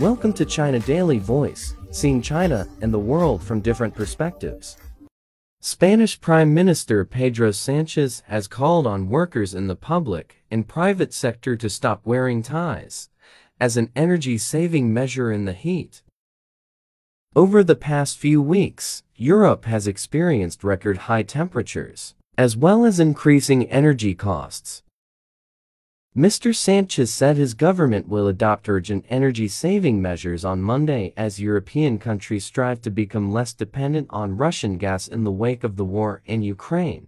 Welcome to China Daily Voice, seeing China and the world from different perspectives. Spanish Prime Minister Pedro Sanchez has called on workers in the public and private sector to stop wearing ties as an energy-saving measure in the heat. Over the past few weeks, Europe has experienced record high temperatures, as well as increasing energy costs. Mr. Sanchez said his government will adopt urgent energy-saving measures on Monday as European countries strive to become less dependent on Russian gas in the wake of the war in Ukraine.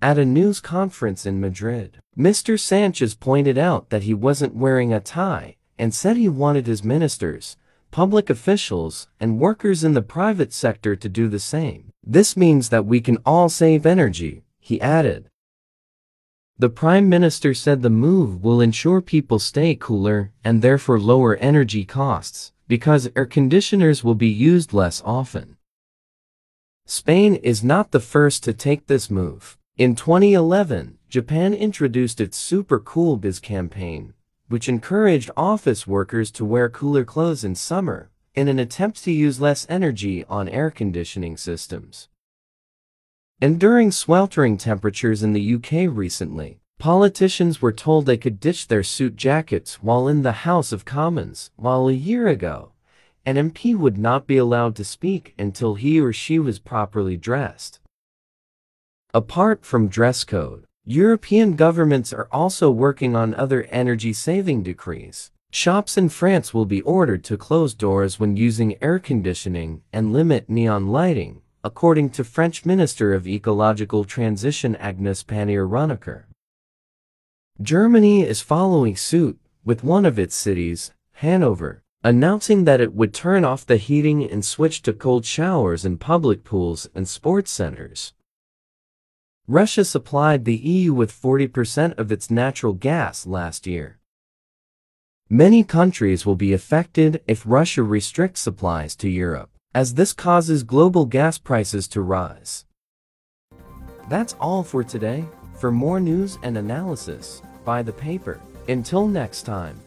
At a news conference in Madrid, Mr. Sanchez pointed out that he wasn't wearing a tie and said he wanted his ministers, public officials, and workers in the private sector to do the same. This means that we can all save energy, he added. The Prime Minister said the move will ensure people stay cooler and therefore lower energy costs, because air conditioners will be used less often. Spain is not the first to take this move. In 2011, Japan introduced its Super Cool Biz campaign, which encouraged office workers to wear cooler clothes in summer, in an attempt to use less energy on air conditioning systems. And during sweltering temperatures in the UK recently, politicians were told they could ditch their suit jackets while in the House of Commons, while a year ago, an MP would not be allowed to speak until he or she was properly dressed. Apart from dress code, European governments are also working on other energy-saving decrees. Shops in France will be ordered to close doors when using air conditioning and limit neon lighting, according to French Minister of Ecological Transition Agnes Pannier-Runacher. Germany is following suit, with one of its cities, Hanover, announcing that it would turn off the heating and switch to cold showers in public pools and sports centers. Russia supplied the EU with 40% of its natural gas last year. Many countries will be affected if Russia restricts supplies to Europe as this causes global gas prices to rise. That's all for today. For more news and analysis, buy the paper. Until next time.